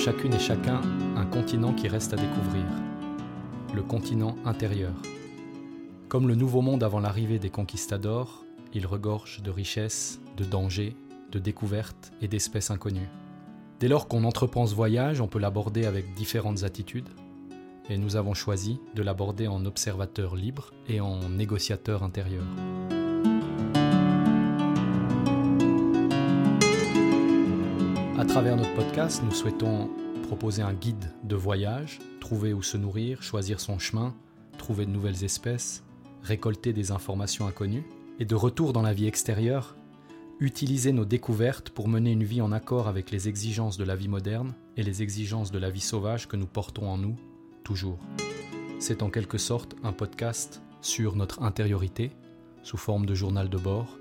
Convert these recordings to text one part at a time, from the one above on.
chacune et chacun un continent qui reste à découvrir, le continent intérieur. Comme le nouveau monde avant l'arrivée des conquistadors, il regorge de richesses, de dangers, de découvertes et d'espèces inconnues. Dès lors qu'on entreprend ce voyage, on peut l'aborder avec différentes attitudes, et nous avons choisi de l'aborder en observateur libre et en négociateur intérieur. À travers notre podcast, nous souhaitons proposer un guide de voyage, trouver où se nourrir, choisir son chemin, trouver de nouvelles espèces, récolter des informations inconnues, et de retour dans la vie extérieure, utiliser nos découvertes pour mener une vie en accord avec les exigences de la vie moderne et les exigences de la vie sauvage que nous portons en nous toujours. C'est en quelque sorte un podcast sur notre intériorité, sous forme de journal de bord,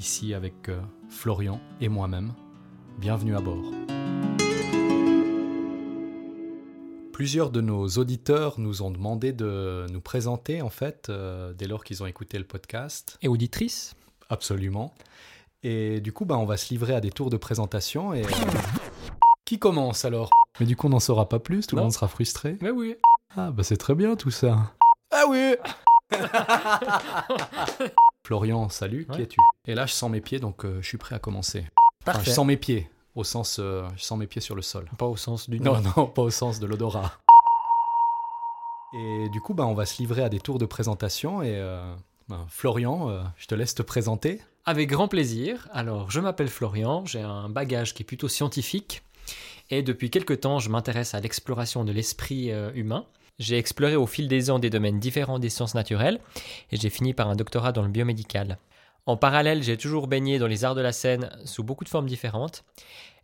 ici avec euh, Florian et moi-même. Bienvenue à bord. Plusieurs de nos auditeurs nous ont demandé de nous présenter en fait euh, dès lors qu'ils ont écouté le podcast. Et auditrices Absolument. Et du coup, bah, on va se livrer à des tours de présentation. Et qui commence alors? Mais du coup, on n'en saura pas plus. Tout le monde sera frustré. Mais oui. Ah bah c'est très bien tout ça. Ah oui Florian, salut. Qui es-tu? Et là, je sens mes pieds, donc euh, je suis prêt à commencer. Enfin, Parfait. je sens mes pieds au sens, euh, je sens mes pieds sur le sol. Pas au sens du Non, non, pas au sens de l'odorat. Et du coup, bah, on va se livrer à des tours de présentation. Et euh, ben, Florian, euh, je te laisse te présenter. Avec grand plaisir. Alors, je m'appelle Florian, j'ai un bagage qui est plutôt scientifique. Et depuis quelque temps, je m'intéresse à l'exploration de l'esprit euh, humain. J'ai exploré au fil des ans des domaines différents des sciences naturelles et j'ai fini par un doctorat dans le biomédical. En parallèle, j'ai toujours baigné dans les arts de la scène sous beaucoup de formes différentes.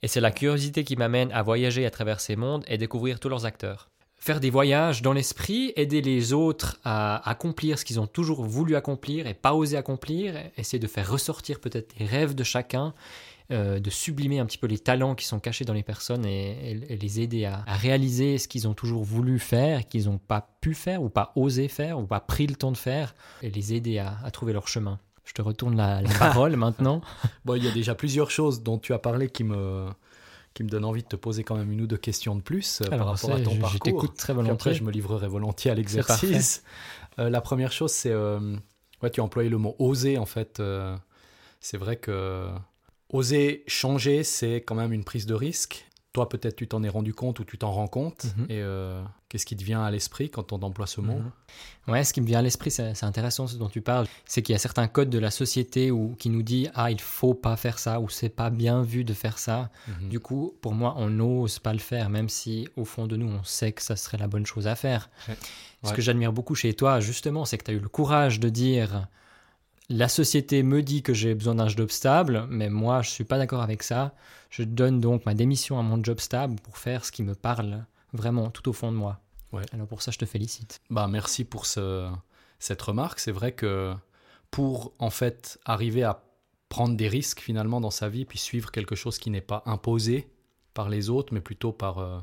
Et c'est la curiosité qui m'amène à voyager à travers ces mondes et découvrir tous leurs acteurs. Faire des voyages dans l'esprit, aider les autres à accomplir ce qu'ils ont toujours voulu accomplir et pas osé accomplir, essayer de faire ressortir peut-être les rêves de chacun, euh, de sublimer un petit peu les talents qui sont cachés dans les personnes et, les aider à, réaliser ce qu'ils ont toujours voulu faire, qu'ils n'ont pas pu faire ou pas osé faire ou pas pris le temps de faire, et les aider à trouver leur chemin. Je te retourne la, la parole maintenant. Bon, il y a déjà plusieurs choses dont tu as parlé qui me, qui me donnent envie de te poser quand même une ou deux questions de plus euh, par Alors, rapport à ton je- je parcours. t'écoute très Puis volontiers. après, je me livrerai volontiers à l'exercice. Euh, la première chose, c'est. euh, ouais, tu as employé le mot oser, en fait. euh, c'est vrai que oser changer, c'est quand même une prise de risque. Toi, peut-être, tu t'en es rendu compte ou tu t'en rends compte. Mhm. Et euh, qu'est-ce qui te vient à l'esprit quand on emploie ce mot? Mhm. Ouais, ce qui me vient à l'esprit, c'est intéressant ce dont tu parles, c'est qu'il y a certains codes de la société où, qui nous dit ah il faut pas faire ça ou c'est pas bien vu de faire ça. Mhm. Du coup, pour moi, on n'ose pas le faire, même si au fond de nous, on sait que ça serait la bonne chose à faire. Ouais. Ce Ouais. que j'admire beaucoup chez toi, justement, c'est que tu as eu le courage de dire la société me dit que j'ai besoin d'un job stable, mais moi, je suis pas d'accord avec ça. Je donne donc ma démission à mon job stable pour faire ce qui me parle vraiment tout au fond de moi. Ouais. Alors pour ça, je te félicite. Bah, merci pour ce, cette remarque. C'est vrai que pour en fait arriver à prendre des risques finalement dans sa vie, puis suivre quelque chose qui n'est pas imposé par les autres, mais plutôt par euh,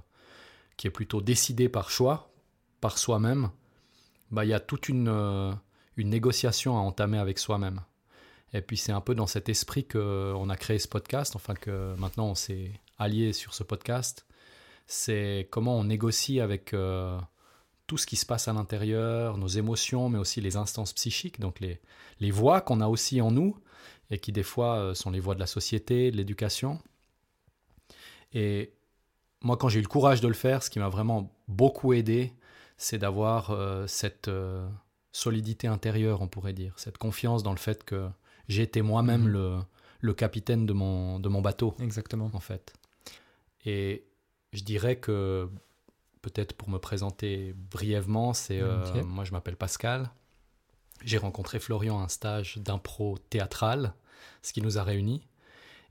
qui est plutôt décidé par choix, par soi-même, bah il y a toute une euh, une négociation à entamer avec soi-même. Et puis c'est un peu dans cet esprit que on a créé ce podcast, enfin que maintenant on s'est allié sur ce podcast. C'est comment on négocie avec euh, tout ce qui se passe à l'intérieur, nos émotions, mais aussi les instances psychiques, donc les, les voix qu'on a aussi en nous, et qui des fois euh, sont les voix de la société, de l'éducation. Et moi, quand j'ai eu le courage de le faire, ce qui m'a vraiment beaucoup aidé, c'est d'avoir euh, cette solidité intérieure, on pourrait dire, cette confiance dans le fait que j'étais moi-même Mhm. le, le capitaine de mon, de mon bateau Exactement. en fait. Et je dirais que, peut-être pour me présenter brièvement, c'est euh, moi je m'appelle Pascal. J'ai rencontré Florian à un stage d'impro théâtral, ce qui nous a réunis.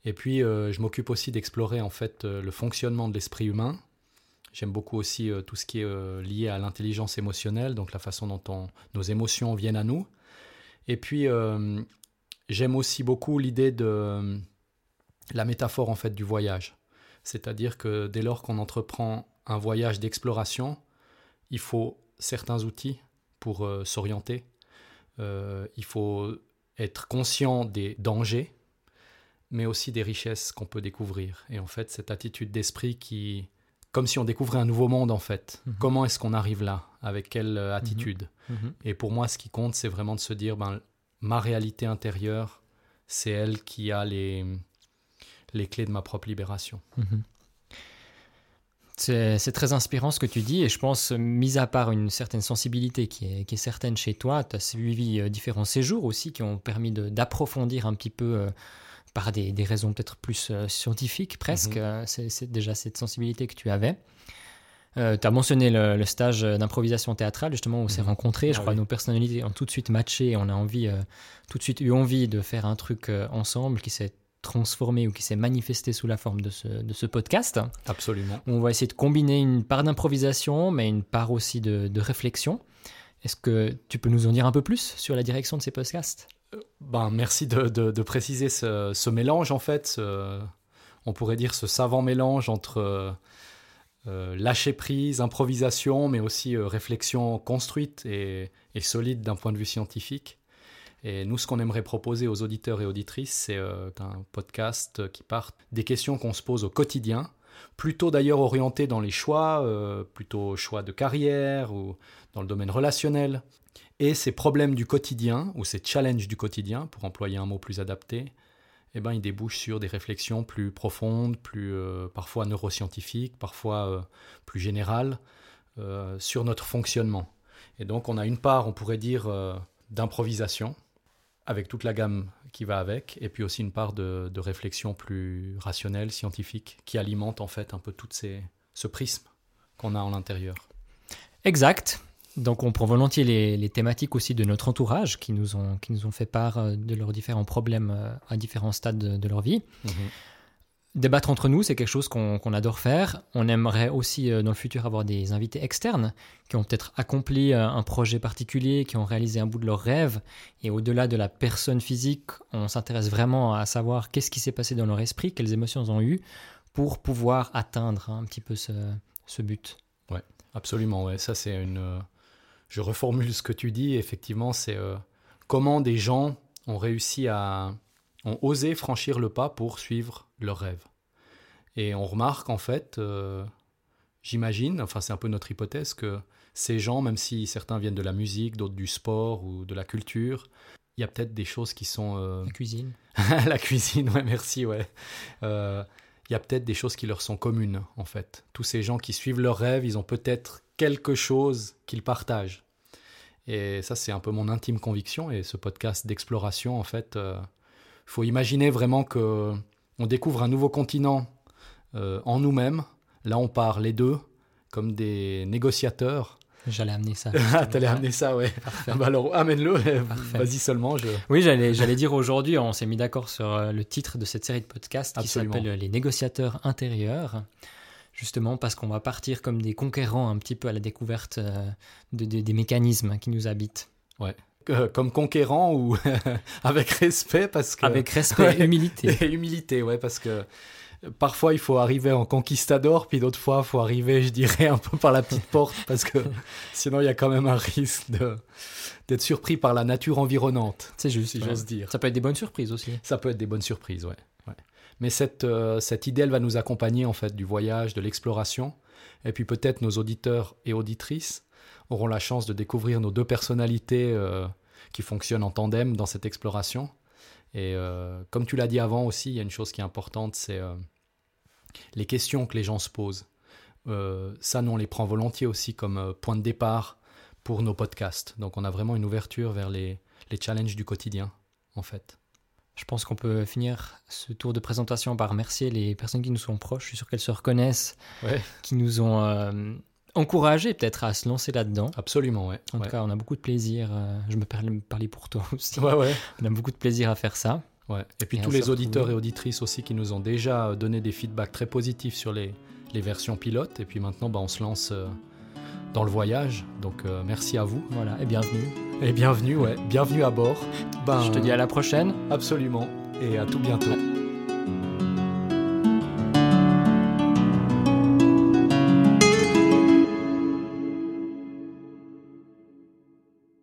Et puis euh, je m'occupe aussi d'explorer en fait euh, le fonctionnement de l'esprit humain. J'aime beaucoup aussi euh, tout ce qui est euh, lié à l'intelligence émotionnelle, donc la façon dont on- nos émotions viennent à nous. Et puis euh, j'aime aussi beaucoup l'idée de la métaphore en fait du voyage. C'est-à-dire que dès lors qu'on entreprend un voyage d'exploration, il faut certains outils pour s'orienter. Il faut être conscient des dangers, mais aussi des richesses qu'on peut découvrir. Et en fait, cette attitude d'esprit qui comme si on découvrait un nouveau monde en fait. Mhm. Comment est-ce qu'on arrive là? Avec quelle euh, attitude? Mhm. Et pour moi, ce qui compte, c'est vraiment de se dire, ben, ma réalité intérieure, c'est elle qui a les, les clés de ma propre libération. Mhm. C'est très inspirant ce que tu dis et je pense, mis à part une certaine sensibilité qui est, qui est certaine chez toi, tu as suivi euh, différents séjours aussi qui ont permis d'approfondir un petit peu euh, par des, des raisons peut-être plus euh, scientifiques presque. Mhm. euh, C'est déjà cette sensibilité que tu avais. tu as mentionné le, le stage d'improvisation théâtrale justement où on s'est Mhm. rencontrés. Je Ah crois oui. nos personnalités ont tout de suite matché et on a envie, euh, tout de suite eu envie de faire un truc euh, ensemble qui s'est transformé ou qui s'est manifesté sous la forme de ce, de ce podcast. Absolument. On va essayer de combiner une part d'improvisation, mais une part aussi de, de réflexion. Est-ce que tu peux nous en dire un peu plus sur la direction de ces podcasts? Ben, merci de, préciser ce, mélange, en fait. on pourrait dire ce savant mélange entre euh, euh, lâcher prise, improvisation, mais aussi euh, réflexion construite et, solide d'un point de vue scientifique. Et nous, ce qu'on aimerait proposer aux auditeurs et auditrices, c'est euh, un podcast qui part des questions qu'on se pose au quotidien, plutôt d'ailleurs orienté dans les choix, plutôt choix de carrière ou dans le domaine relationnel. Et ces problèmes du quotidien, ou ces challenges du quotidien, pour employer un mot plus adapté, eh ben, ils débouchent sur des réflexions plus profondes, plus euh, parfois neuroscientifiques, parfois euh, plus générales, euh, sur notre fonctionnement. Et donc on a une part, on pourrait dire, d'improvisation, avec toute la gamme qui va avec, et puis aussi une part de, réflexion plus rationnelle, scientifique, qui alimente en fait un peu tout ce prisme qu'on a en l'intérieur. Exact. Donc on prend volontiers les, les thématiques aussi de notre entourage qui nous ont, qui nous ont fait part euh, de leurs différents problèmes euh, à différents stades de, de leur vie. Débattre entre nous, c'est quelque chose qu'on adore faire. On aimerait aussi euh, dans le futur avoir des invités externes qui ont peut-être accompli un projet particulier, qui ont réalisé un bout de leur rêve. Et au-delà de la personne physique, on s'intéresse vraiment à savoir qu'est-ce qui s'est passé dans leur esprit, quelles émotions ils ont eues pour pouvoir atteindre un petit peu ce, ce but. Absolument, ouais. Ça, c'est une. Je reformule ce que tu dis. Effectivement, c'est euh, comment des gens ont réussi à. ont osé franchir le pas pour suivre leur rêve. Et on remarque, en fait, euh, j'imagine, enfin, c'est un peu notre hypothèse, que ces gens, même si certains viennent de la musique, d'autres du sport ou de la culture, il y a peut-être des choses qui sont. euh, La cuisine. la cuisine, ouais, merci, ouais. Euh, Il y a peut-être des choses qui leur sont communes, en fait. Tous ces gens qui suivent leurs rêves, ils ont peut-être quelque chose qu'ils partagent. Et ça, c'est un peu mon intime conviction. Et ce podcast d'exploration, en fait, il faut imaginer vraiment que on découvre un nouveau continent euh, en nous-mêmes. Là, on part les deux comme des négociateurs. J'allais amener ça. Ah, t'allais amener ça, ouais. Ah bah alors, amène-le. Vas-y seulement. Je... Oui, j'allais, j'allais dire aujourd'hui, on s'est mis d'accord sur euh, le titre de cette série de podcasts qui s'appelle Les négociateurs intérieurs. Justement parce qu'on va partir comme des conquérants un petit peu à la découverte euh, de- de- des mécanismes qui nous habitent. Euh, comme conquérant ou avec respect parce que Avec respect Ouais. et humilité. et humilité ouais parce que euh, parfois il faut arriver en conquistador puis d'autres fois il faut arriver je dirais un peu par la petite porte parce que sinon il y a quand même un risque de d'être surpris par la nature environnante C'est juste. si ouais. j'ose dire Ça peut être des bonnes surprises aussi. ça peut être des bonnes surprises ouais, ouais. Mais cette euh, cette idée elle va nous accompagner en fait du voyage de l'exploration et puis peut-être nos auditeurs et auditrices auront la chance de découvrir nos deux personnalités euh, qui fonctionnent en tandem dans cette exploration. Et euh, comme tu l'as dit avant aussi, il y a une chose qui est importante, c'est les questions que les gens se posent. Ça, nous, on les prend volontiers aussi comme point de départ pour nos podcasts. Donc, on a vraiment une ouverture vers les, les challenges du quotidien, en fait. Je pense qu'on peut finir ce tour de présentation par remercier les personnes qui nous sont proches. Je suis sûr qu'elles se reconnaissent, Ouais. qui nous ont euh, encouragés peut-être à se lancer là-dedans. Absolument, ouais. En ouais. tout cas, on a beaucoup de plaisir. euh, je me permets de parler pour toi aussi. Ouais, ouais. On a beaucoup de plaisir à faire ça. Ouais. Et puis Et tous les auditeurs et auditrices aussi qui nous ont déjà euh, donné des feedbacks très positifs sur les, les versions pilotes. Et puis maintenant, bah, on se lance euh, dans le voyage. Donc merci à vous. Voilà, et bienvenue. Et bienvenue, ouais. Bienvenue à bord. Ben, Je te dis à la prochaine. Absolument. Et à tout bientôt.